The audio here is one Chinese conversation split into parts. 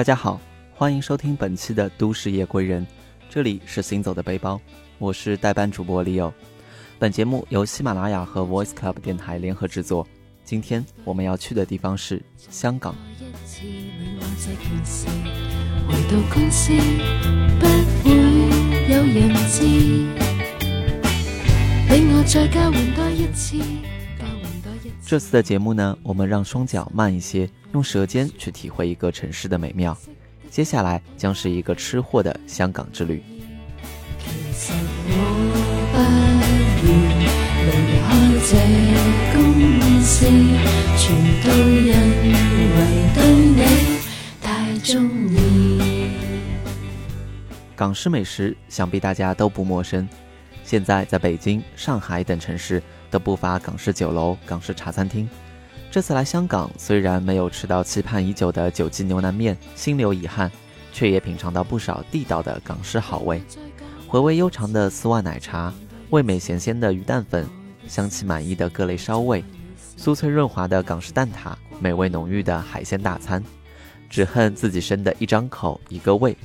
大家好，欢迎收听本期的《都市夜归人》，这里是行走的背包，我是代班主播 Leo。本节目由喜马拉雅和 Voice Club 电台联合制作。今天我们要去的地方是香港。这次的节目呢，我们让双脚慢一些，用舌尖去体会一个城市的美妙。接下来将是一个吃货的香港之旅。港式美食想必大家都不陌生，现在在北京、上海等城市都不乏港式酒楼、港式茶餐厅。这次来香港，虽然没有吃到期盼已久的九记牛腩面，心留遗憾，却也品尝到不少地道的港式好味，回味悠长的丝袜奶茶，味美咸鲜的鱼蛋粉，香气满溢的各类烧味。酥脆润滑的港式蛋挞，美味浓郁的海鲜大餐，只恨自己生的一张口一个胃。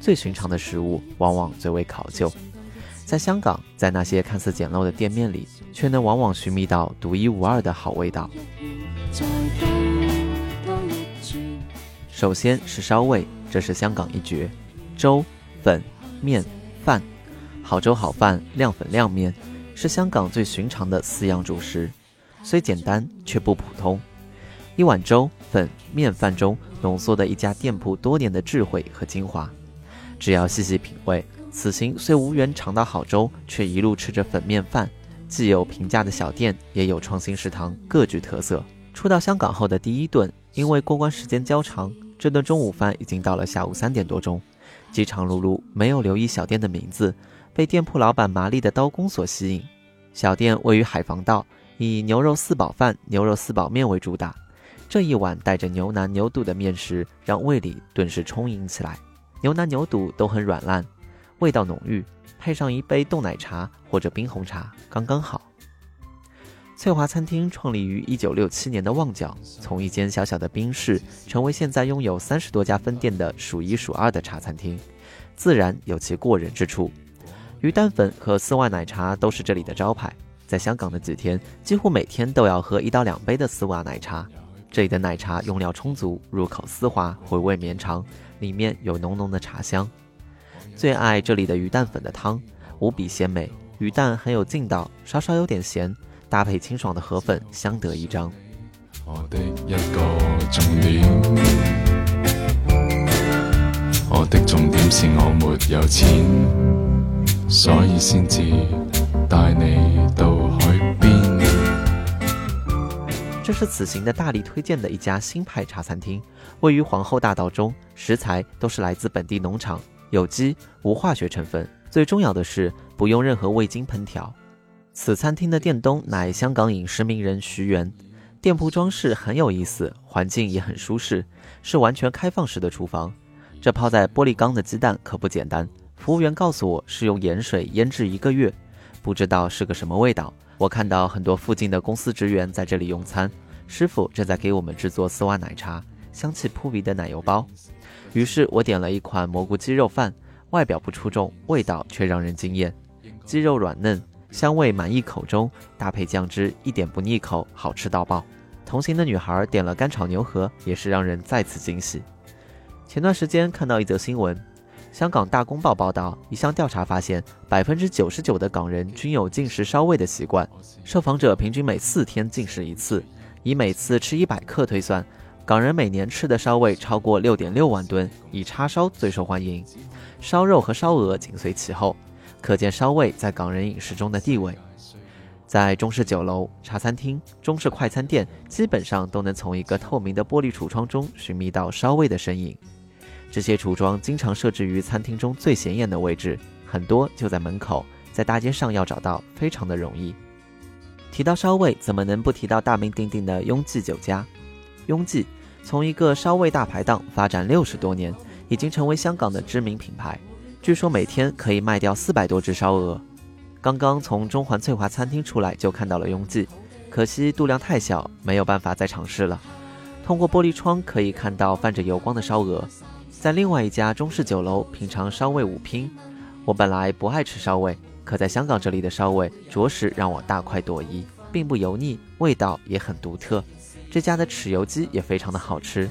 最寻常的食物，往往最为考究。在香港，在那些看似简陋的店面里，却能往往寻觅到独一无二的好味道。首先是烧味，这是香港一绝。粥、粉、面、饭，好粥好饭，亮粉亮面，是香港最寻常的四样主食。虽简单却不普通，一碗粥、粉、面、饭中浓缩的一家店铺多年的智慧和精华。只要细细品味，此行虽无缘尝到好粥，却一路吃着粉面饭，既有平价的小店，也有创新食堂，各具特色。初到香港后的第一顿，因为过关时间较长，这顿中午饭已经到了下午三点多钟，饥肠辘辘，没有留意小店的名字，被店铺老板麻利的刀工所吸引。小店位于海防道。以牛肉四宝饭、牛肉四宝面为主打，这一碗带着牛腩牛肚的面食，让胃里顿时充盈起来。牛腩牛肚都很软烂，味道浓郁，配上一杯冻奶茶或者冰红茶，刚刚好。翠华餐厅创立于一九六七年的旺角，从一间小小的冰室，成为现在拥有三十多家分店的数一数二的茶餐厅，自然有其过人之处。鱼蛋粉和丝袜奶茶都是这里的招牌。在香港的几天，几乎每天都要喝一到两杯的丝袜奶茶。这里的奶茶用料充足，入口丝滑，回味绵长，里面有浓浓的茶香。最爱这里的鱼蛋粉的汤，无比鲜美，鱼蛋很有劲道，稍稍有点咸，搭配清爽的河粉，相得益彰。我的一个重点，我的重点是我没有钱，所以先至。带你到海边。这是此行的大力推荐的一家新派茶餐厅，位于皇后大道中，食材都是来自本地农场，有机，无化学成分。最重要的是不用任何味精烹调。此餐厅的店东乃香港饮食名人徐源，店铺装饰很有意思，环境也很舒适，是完全开放式的厨房。这泡在玻璃缸的鸡蛋可不简单，服务员告诉我是用盐水腌制一个月。不知道是个什么味道。我看到很多附近的公司职员在这里用餐，师傅正在给我们制作丝袜奶茶，香气扑鼻的奶油包。于是我点了一款蘑菇鸡肉饭，外表不出众，味道却让人惊艳。鸡肉软嫩，香味满溢口中，搭配酱汁一点不腻口，好吃到爆。同行的女孩点了干炒牛河，也是让人再次惊喜。前段时间看到一则新闻。香港大公报报道，一项调查发现，百分之九十九的港人均有进食烧味的习惯。受访者平均每四天进食一次，以每次吃一百克推算，港人每年吃的烧味超过六点六万吨，以叉烧最受欢迎，烧肉和烧鹅紧随其后，可见烧味在港人饮食中的地位。在中式酒楼、茶餐厅、中式快餐店，基本上都能从一个透明的玻璃橱窗中寻觅到烧味的身影。这些橱窗经常设置于餐厅中最显眼的位置，很多就在门口，在大街上要找到非常的容易。提到烧味，怎么能不提到大名鼎鼎的雍记酒家？雍记从一个烧味大排档发展六十多年，已经成为香港的知名品牌。据说每天可以卖掉四百多只烧鹅。刚刚从中环翠华餐厅出来，就看到了雍记，可惜度量太小，没有办法再尝试了。通过玻璃窗可以看到泛着油光的烧鹅。在另外一家中式酒楼品尝烧味五拼，我本来不爱吃烧味，可在香港这里的烧味着实让我大快朵颐，并不油腻，味道也很独特。这家的豉油鸡也非常的好吃。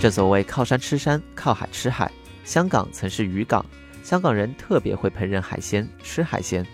正所谓靠山吃山，靠海吃海。香港曾是渔港，香港人特别会烹饪海鲜，吃海鲜。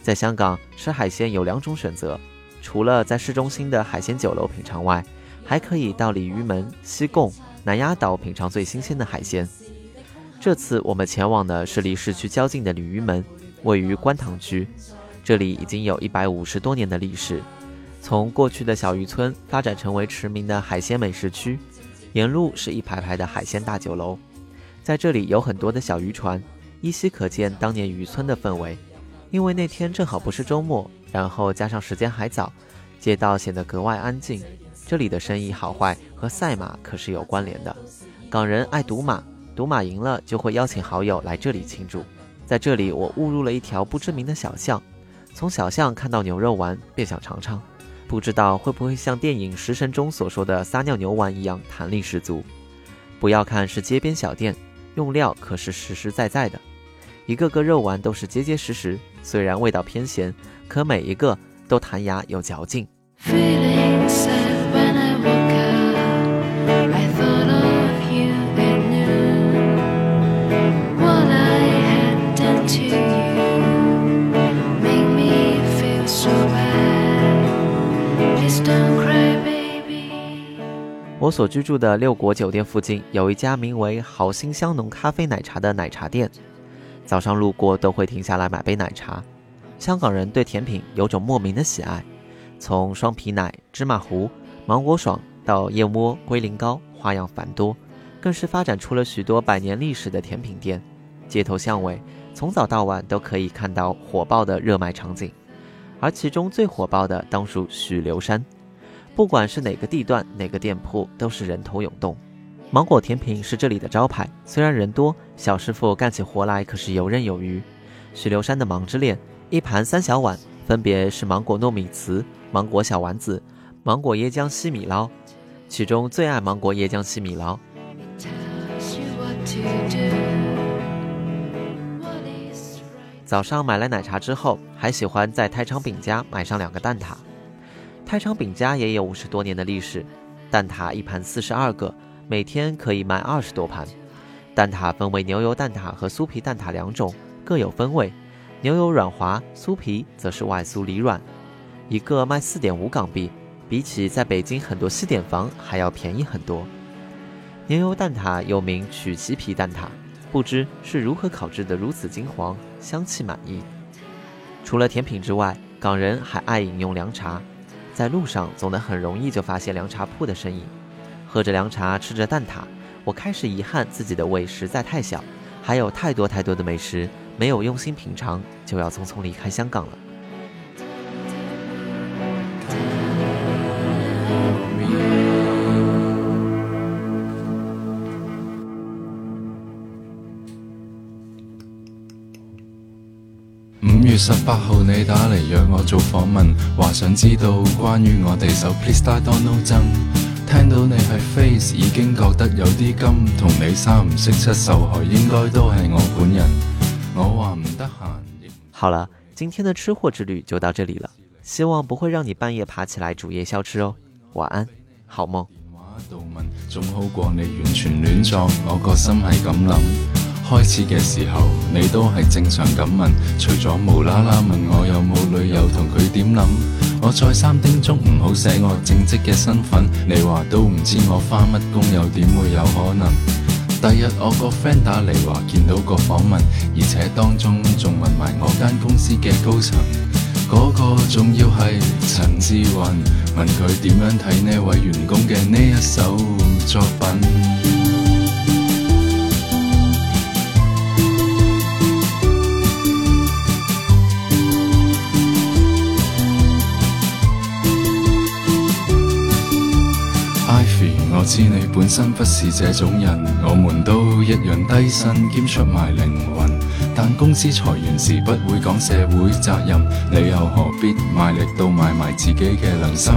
在香港吃海鲜有两种选择，除了在市中心的海鲜酒楼品尝外，还可以到鲤鱼门、西贡、南丫岛品尝最新鲜的海鲜。这次我们前往的是离市区较近的鲤鱼门，位于观塘区，这里已经有一百五十多年的历史，从过去的小渔村发展成为驰名的海鲜美食区。沿路是一排排的海鲜大酒楼，在这里有很多的小渔船，依稀可见当年渔村的氛围。因为那天正好不是周末，然后加上时间还早，街道显得格外安静。这里的生意好坏和赛马可是有关联的。港人爱赌马，赌马赢了就会邀请好友来这里庆祝。在这里，我误入了一条不知名的小巷，从小巷看到牛肉丸，便想尝尝。不知道会不会像电影《食神》中所说的撒尿牛丸一样弹力十足？不要看是街边小店，用料可是实实在在的，一个个肉丸都是结结实实，虽然味道偏咸，可每一个都弹牙有嚼劲。所居住的六国酒店附近有一家名为“好心香浓咖啡奶茶”的奶茶店，早上路过都会停下来买杯奶茶。香港人对甜品有种莫名的喜爱，从双皮奶、芝麻糊、芒果爽到燕窝、龟苓膏，花样繁多，更是发展出了许多百年历史的甜品店。街头巷尾，从早到晚都可以看到火爆的热卖场景，而其中最火爆的当属许留山。不管是哪个地段、哪个店铺，都是人头涌动。芒果甜品是这里的招牌，虽然人多，小师傅干起活来可是游刃有余。许留山的芒之恋，一盘三小碗，分别是芒果糯米糍、芒果小丸子、芒果椰浆西米捞，其中最爱芒果椰浆西米捞。早上买来奶茶之后，还喜欢在太昌饼家买上两个蛋挞。开昌饼家也有五十多年的历史，蛋挞一盘四十二个，每天可以卖二十多盘。蛋挞分为牛油蛋挞和酥皮蛋挞两种，各有风味。牛油软滑，酥皮则是外酥里软。一个卖四点五港币，比起在北京很多西点房还要便宜很多。牛油蛋挞又名曲奇皮蛋挞，不知是如何烤制的如此金黄，香气满溢。除了甜品之外，港人还爱饮用凉茶。在路上总能很容易就发现凉茶铺的身影，喝着凉茶，吃着蛋挞，我开始遗憾自己的胃实在太小，还有太多太多的美食没有用心品尝，就要匆匆离开香港了。月十八号你打嚟约我做访问，话想知道关于我哋首 Please Die Don't No 真，听到你系 Face 已经觉得有啲金，同你三唔识七受害应该都系我本人。我话唔得闲。好了，今天的吃货之旅就到这里了，希望不会让你半夜爬起来煮夜宵吃哦。晚安，好梦。总好过你完全乱作，我个心系咁谂。开始嘅时候，你都系正常咁问，除咗无啦啦问我有冇女友同佢点谂，我再三叮嘱唔好写我正职嘅身份，你话都唔知我翻乜工，又点会有可能？第日我个 friend 打嚟话见到个访问，而且当中仲问埋我间公司嘅高层，嗰个仲要系陈志云，问佢点样睇呢位员工嘅呢一首作品。知你本身不是这种人，我们都一样低薪兼出卖灵魂。但公司裁员时不会讲社会责任，你又何必卖力到卖埋自己嘅良心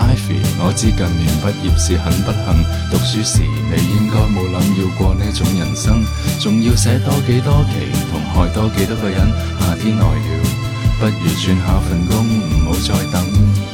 ？Ivy，我知近年毕业是很不幸，读书时你应该冇谂要过呢种人生，仲要写多几多期，同害多几多个人。夏天来了，不如转下份工，唔好再等。